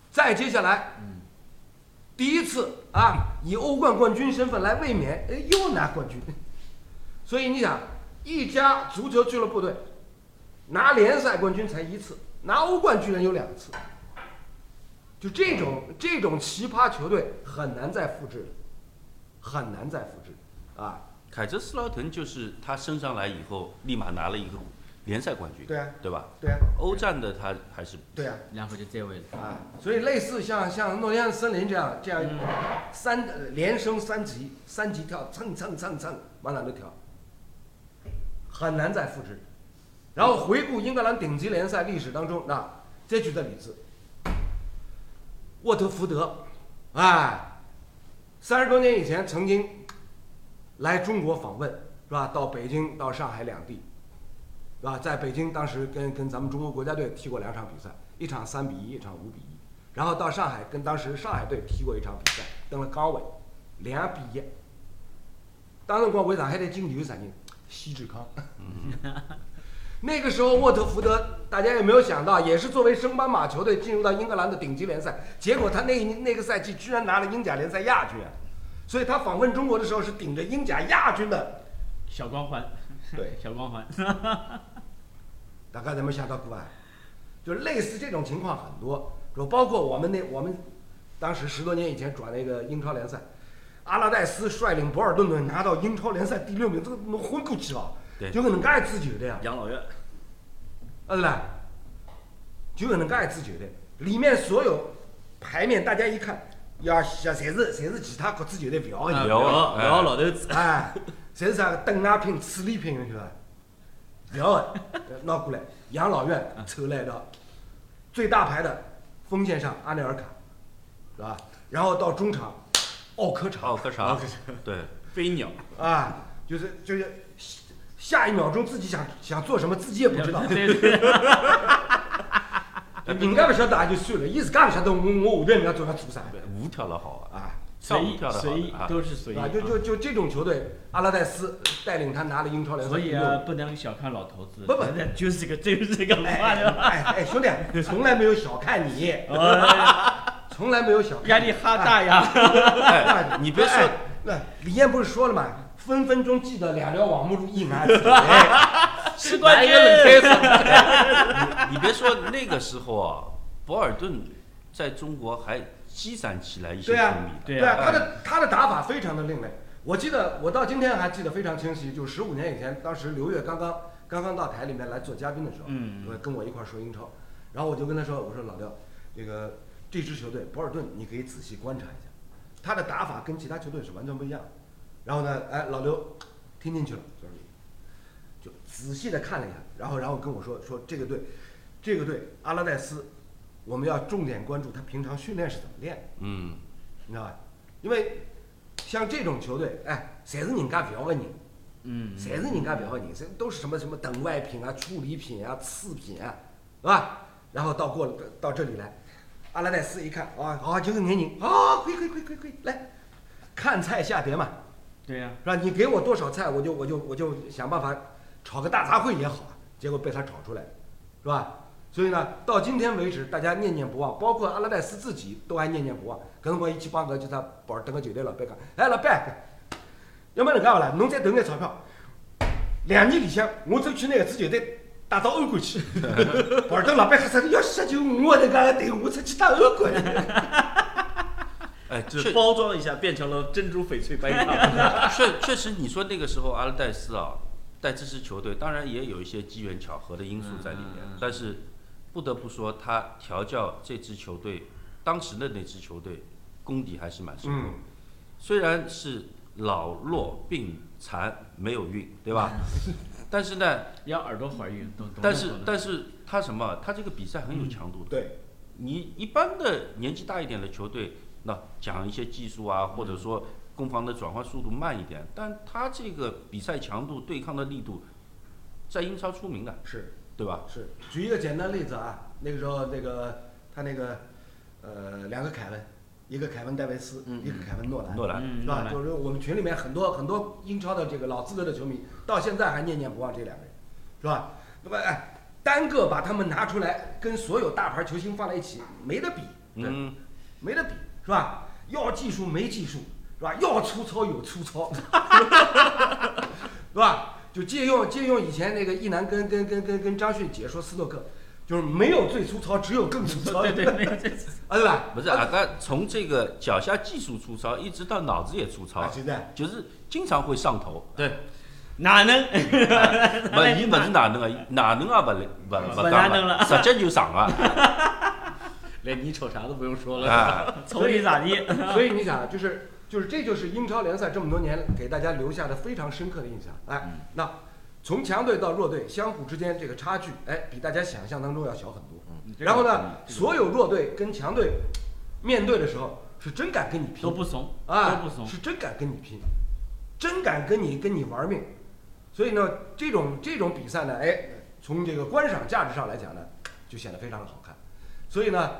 再接下来，第一次啊，以欧冠冠军身份来卫冕，哎，又拿冠军。所以你想，一家足球俱乐部队拿联赛冠军才一次，拿欧冠居然有两次，就这种这种奇葩球队很难再复制了，很难再复制啊！凯泽斯劳滕就是他升上来以后，立马拿了一个联赛冠军，对啊，对吧？对啊，欧战的他还是对啊，然后就这位了。啊，所以类似像像诺丁汉森林这样这样三呃连升三级，三级跳蹭蹭蹭蹭往哪都跳，很难再复制。然后回顾英格兰顶级联赛历史当中，那这举个例子，沃特福德，哎，三十多年以前曾经来中国访问，是吧？到北京、到上海两地，是吧？在北京当时跟跟咱们中国国家队踢过两场比赛，一场三比一，一场五比一。然后到上海跟当时上海队踢过一场比赛，登了高位，两比一。当时光为上海队进球是啥人？西志康。那个时候沃特福德，大家有没有想到，也是作为升班马球队进入到英格兰的顶级联赛，结果他那一那个赛季居然拿了英甲联赛亚军啊！所以他访问中国的时候是顶着英甲亚军的。小光环，对，小光环。大家有没有想到过啊？就类似这种情况很多，就包括我们那我们当时十多年以前转那个英超联赛，阿拉戴斯率领博尔顿队拿到英超联赛第六名，这个能昏过去了，对。就搿能介一支球队啊，养老院，呃啦，就搿能介一支球队，里面所有牌面大家一看，呀，呀，侪是侪是其他国支球队勿要的不要不要哎。老头子，哎，侪是啥邓亚品、此礼品，是吧？不要的，拿过来。养老院抽来的，最大牌的锋线上阿内尔卡，是吧？然后到中场。奥科场。奥科场，对，飞鸟，啊，就是就是下一秒钟自己想想做什么，自己也不知道。对对，人家不晓得也就算了，伊自家不晓得我我下头人家做要做啥。舞跳了好啊，随意随意都是随意啊，就就就这种球队，阿拉戴斯带领他拿了英超联赛所以啊，不能小看老头子，不不就是个就是个哎话的，哎哎，兄弟，从来没有小看你，哎从来没有小压力哈大呀，哎，你别说哎，那李艳不是说了吗？分分钟记得两条网目一男子。哎是冠军。你别说那个时候啊，博尔顿在中国还积攒起来一些球迷的。对对啊，他的他的打法非常的另类。我记得我到今天还记得非常清晰，就十五年以前，当时刘越刚刚刚刚到台里面来做嘉宾的时候，嗯我跟我一块儿说英超，然后我就跟他说，我说老廖，这个这支球队博尔顿，你可以仔细观察一下，他的打法跟其他球队是完全不一样的。然后呢，哎，老刘听进去了，就是就仔细的看了一下，然后然后跟我说说这个队，这个队阿拉戴斯，我们要重点关注他平常训练是怎么练的。嗯，你知道吧？因为像这种球队，哎，侪是人家不要的人，嗯，侪是人家不要的人，这都是什么什么等外品啊、处理品啊、次品啊，是吧？然后到过了到这里来，阿拉戴斯一看，啊，啊、就是年人，啊，可以可以可以可以可以，来，看菜下碟嘛，对呀，是吧？你给我多少菜，我就我就我就想办法炒个大杂烩也好啊。结果被他炒出来，是吧？所以呢，到今天为止，大家念念不忘，包括阿拉戴斯自己都还念念不忘。跟我一起帮个就他保尔登个球队老板讲，哎，老板，要么能介勿啦？侬再投眼钞票，两年里向我走去拿搿支球队打到欧冠去。保尔登老板吓死了，要十九我能介个队伍出去打欧冠。哎，就确包装一下变成了珍珠翡翠白糖。确确实，你说那个时候阿勒代斯啊，带这支球队，当然也有一些机缘巧合的因素在里面，但是不得不说，他调教这支球队，当时的那支球队功底还是蛮深厚虽然是老弱病残没有运，对吧？但是呢，要耳朵怀孕。但是但是他什么？他这个比赛很有强度的。对，你一般的年纪大一点的球队，那讲一些技术啊，或者说攻防的转换速度慢一点，但他这个比赛强度、对抗的力度，在英超出名的，是。对吧？是，举一个简单例子啊，那个时候那个他那个呃两个凯文，一个凯文戴维斯，嗯一个凯文诺兰，诺兰，嗯，是吧？就是我们群里面很多很多英超的这个老资格的球迷，到现在还念念不忘这两个人，是吧？那么哎，单个把他们拿出来跟所有大牌球星放在一起，没得比，嗯，没得比，是吧？要技术没技术，是吧？要粗糙有粗糙，是吧？就借用借用以前那个一南跟跟跟跟跟张迅解说斯诺克，就是没有最粗糙，只有更粗糙，对对，没有这次。啊，对吧？不是啊，他从这个脚下技术粗糙，一直到脑子也粗糙啊，，现在就是经常会上头。对，哪能？不，伊勿是哪能啊，哪能啊，勿来勿勿不哪讲了，直接就上啊！连你瞅啥都不用说了。啊，瞅你咋地？所以你想，就是就是这就是英超联赛这么多年给大家留下的非常深刻的印象。哎，那从强队到弱队，相互之间这个差距，哎，比大家想象当中要小很多。然后呢，所有弱队跟强队面对的时候，是真敢跟你拼都不怂，啊，都不怂。是真敢跟你拼，真敢跟你跟你玩命。所以呢，这种这种比赛呢，哎，从这个观赏价值上来讲呢，就显得非常的好看。所以呢，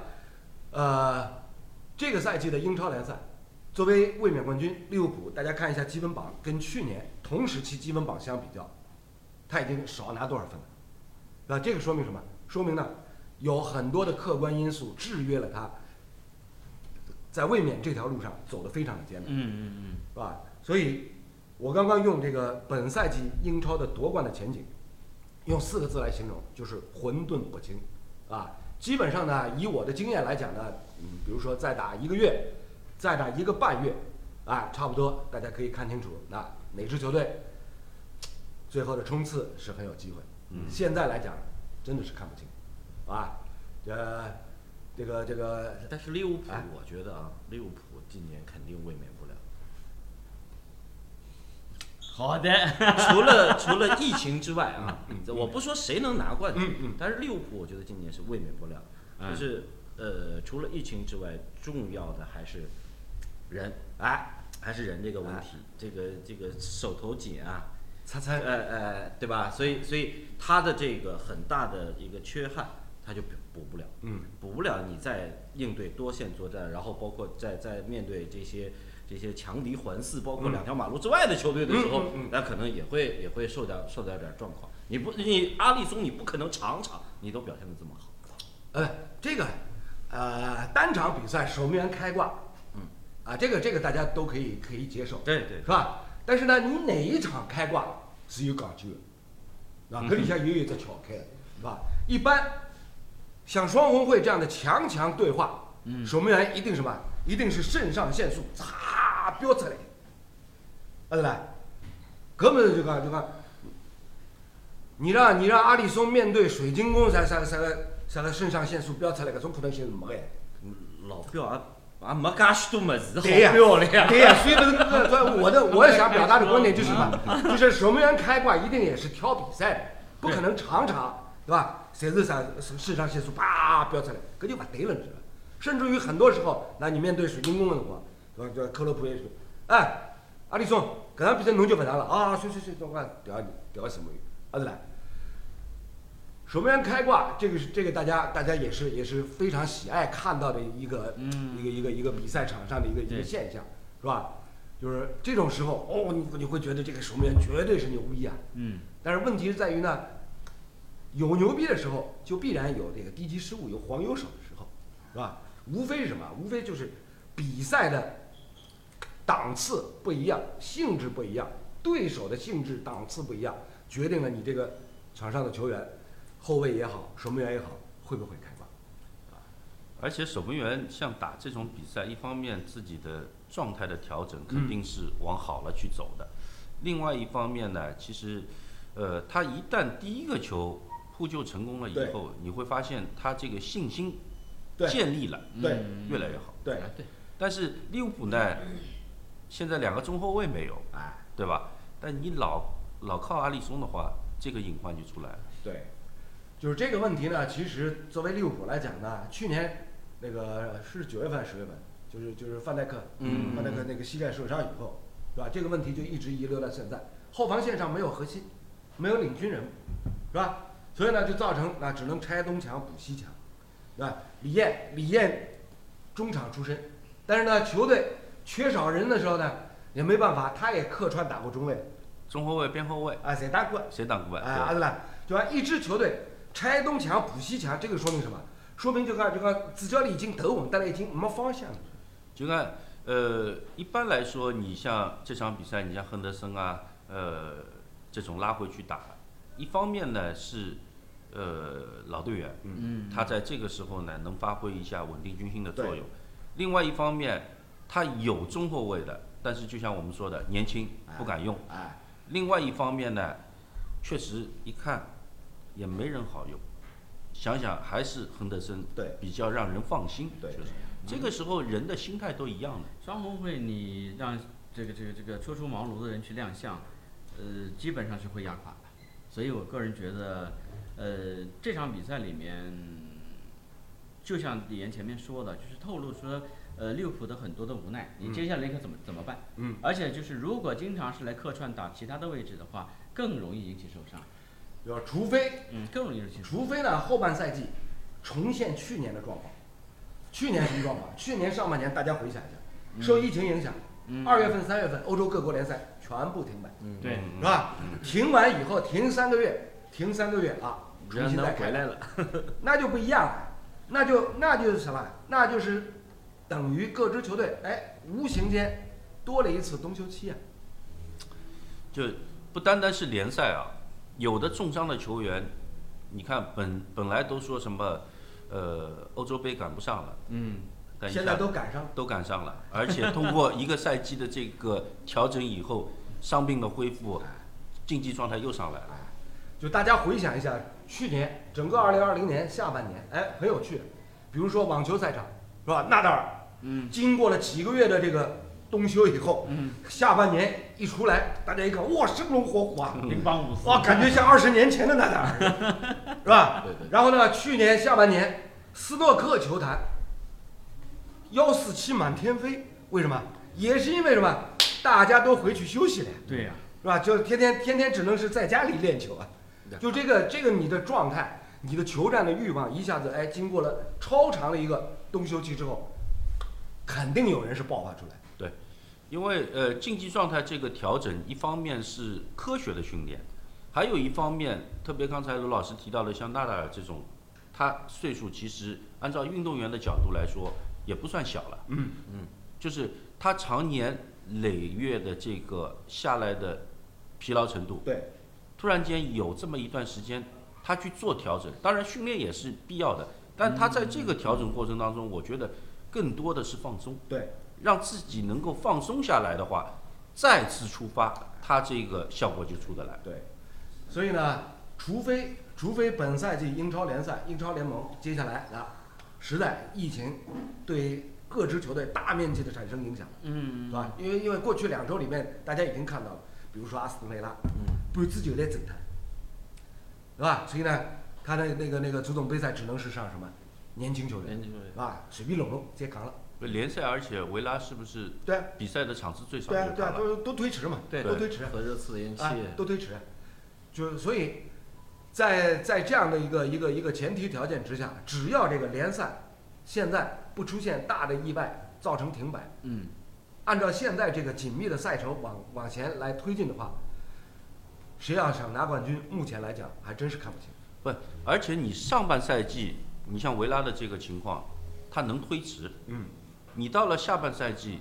呃，这个赛季的英超联赛，作为卫冕冠军利物浦，大家看一下积分榜，跟去年同时期积分榜相比较，他已经少拿多少分了？那这个说明什么？说明呢，有很多的客观因素制约了他，在卫冕这条路上走得非常的艰难。嗯嗯嗯，是吧？所以，我刚刚用这个本赛季英超的夺冠的前景，用四个字来形容，就是混沌不清，啊，基本上呢，以我的经验来讲呢，嗯，比如说再打一个月，再打一个半月，啊，差不多，大家可以看清楚，那哪支球队最后的冲刺是很有机会。嗯现在来讲，真的是看不清，啊，呃，这个这个但是利物浦哎，我觉得啊，利物浦今年肯定卫冕不了。好的。除了除了疫情之外啊，我不说谁能拿冠军但是利物浦我觉得今年是卫冕不了。嗯就是呃，除了疫情之外，重要的还是人，哎，还是人这个问题。这个这个手头紧啊，猜猜呃呃，对吧？所以所以他的这个很大的一个缺憾，他就补补不了。嗯补不了，你再应对多线作战，然后包括在在面对这些这些强敌环伺，包括两条马路之外的球队的时候，那可能也会也会受到受到点状况。你不你阿里松你不可能场场你都表现的这么好。呃，这个，呃，单场比赛守门员开挂，嗯，啊，这个这个大家都可以可以接受，对对是吧？但是呢，你哪一场开挂是有讲究的，啊，搿里向也有一只巧开，是吧？一般像双红会这样的强强对话，嗯守门员一定什么？一定是肾上腺素嚓飙出来，啊对吧？搿么就讲就讲，你让你让阿里松面对水晶宫啥啥啥个啥个肾上腺素飙出来，搿种可能性是没个。嗯老表也也没介许多么子好对呀表了呀。对呀，所以这个这个我的我想表达的观点就是什么？就是守门员开挂一定也是挑比赛的，不可能场场对吧？谁是啥肾上腺素啪飙出来，搿就不对了，你知道吧？甚至于很多时候，那你面对水晶宫的辰光，对吧？叫克洛普也是，哎，阿里松，搿场比赛侬就勿上了啊！算算算，我调你调什么？啊对啦。守门员开挂，这个是这个大家大家也是也是非常喜爱看到的一个、一个一个一个比赛场上的一个一个现象，是吧？就是这种时候，哦，你你会觉得这个守门员绝对是牛逼啊！嗯，但是问题是在于呢，有牛逼的时候，就必然有这个低级失误，有黄油手的时候，是吧？无非是什么？无非就是比赛的档次不一样，性质不一样，对手的性质档次不一样，决定了你这个场上的球员，后卫也好，守门员也好，会不会开挂？而且守门员像打这种比赛，一方面自己的状态的调整肯定是往好了去走的，另外一方面呢，其实，呃，他一旦第一个球扑救成功了以后，你会发现他这个信心建立了，对。嗯越来越好。对，对，但是利物浦呢，现在两个中后卫没有，哎，对吧？但你老老靠阿里松的话，这个隐患就出来了。对，就是这个问题呢。其实作为利物浦来讲呢，去年那个是九月份、十月份，就是就是范戴克，嗯范戴克那个膝盖受伤以后，是吧？这个问题就一直遗留到现在。后防线上没有核心，没有领军人物，是吧？所以呢，就造成那只能拆东墙补西墙，是吧？李艳，李艳中场出身，但是呢，球队缺少人的时候呢，也没办法，他也客串打过中卫，中后卫、边后卫啊，谁打过？谁打过？哎，阿德莱，就讲一支球队拆东墙补西墙，这个说明什么？说明就讲就讲主教练已经头稳，但是已经没方向了。就看，呃，一般来说，你像这场比赛，你像亨德森啊，呃，这种拉回去打，一方面呢是，呃，老队员，嗯，他在这个时候呢能发挥一下稳定军心的作用。另外一方面，他有中后卫的，但是就像我们说的，年轻不敢用。哎，另外一方面呢，确实一看也没人好用，想想还是亨德森对比较让人放心。对确实这个时候人的心态都一样的。双红会你让这个这个这个初出茅庐的人去亮相，呃，基本上是会压垮的。所以我个人觉得，呃，这场比赛里面，就像李岩前面说的，就是透露出了呃利物浦的很多的无奈。你接下来可怎么怎么办？嗯，而且就是如果经常是来客串打其他的位置的话，更容易引起受伤。要除非嗯，更容易引起受伤。除非呢后半赛季重现去年的状况。去年什么状况？去年上半年大家回想一下，受疫情影响，嗯，二月份、三月份欧洲各国联赛全部停摆，对嗯是吧？停完以后停三个月，停三个月啊，重新再开回来了，那就不一样了，那就那就是什么？那就是等于各支球队哎，无形间多了一次冬休期啊。就不单单是联赛啊，有的重伤的球员，你看本本来都说什么，呃，欧洲杯赶不上了，嗯，现在都赶上，都赶上了，而且通过一个赛季的这个调整以后，伤病的恢复，竞技状态又上来了。就大家回想一下，去年整个2020年下半年，哎，很有趣。比如说网球赛场，是吧？纳达尔，嗯，经过了几个月的这个冬休以后，嗯，下半年一出来，大家一看，哇，生龙活虎啊！乒乓五四，哇，感觉像二十年前的那点儿，是吧？对对然后呢，去年下半年，斯诺克球坛幺四七满天飞，为什么？也是因为什么？大家都回去休息了呀，对呀、是吧？就天天天天只能是在家里练球啊。就这个这个你的状态，你的球战的欲望，一下子哎，经过了超长的一个冬休期之后，肯定有人是爆发出来。对因为呃竞技状态这个调整，一方面是科学的训练，还有一方面，特别刚才卢老师提到的，像纳达尔这种，他岁数其实按照运动员的角度来说也不算小了，嗯嗯，就是他常年累月的这个下来的疲劳程度，对，突然间有这么一段时间，他去做调整，当然训练也是必要的，但他在这个调整过程当中，我觉得更多的是放松，对，让自己能够放松下来的话，再次出发，它这个效果就出得来。对，所以呢，除非除非本赛季英超联赛、英超联盟接下来啊，实在疫情对各支球队大面积的产生影响，嗯是吧？因为因为过去两周里面，大家已经看到了，比如说阿斯顿维拉，半支球队整他，是吧？所以呢，他的那个那个足总杯赛只能是上什么年轻球员，年轻球员是吧？随便拢拢接扛了，联赛，而且维拉是不是对啊比赛的场次最少对啊对？都都推迟嘛，对都推迟。和热刺延期，啊，都推迟，就所以在在这样的一个一个一个前提条件之下，只要这个联赛现在不出现大的意外造成停摆，嗯，按照现在这个紧密的赛程往往前来推进的话，谁要想拿冠军，目前来讲还真是看不清。不，而且你上半赛季，你像维拉的这个情况，他能推迟，嗯，你到了下半赛季，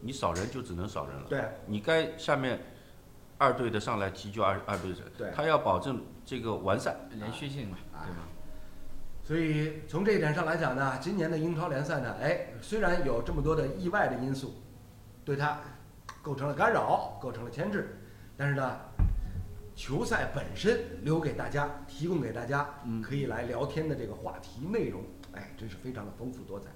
你少人就只能少人了。对你该下面二队的上来踢就二二队的，对他要保证这个完善。连续性嘛，啊对吧？所以从这一点上来讲呢，今年的英超联赛呢，哎，虽然有这么多的意外的因素，对他构成了干扰，构成了牵制，但是呢，球赛本身留给大家，提供给大家嗯可以来聊天的这个话题内容，哎，真是非常的丰富多彩。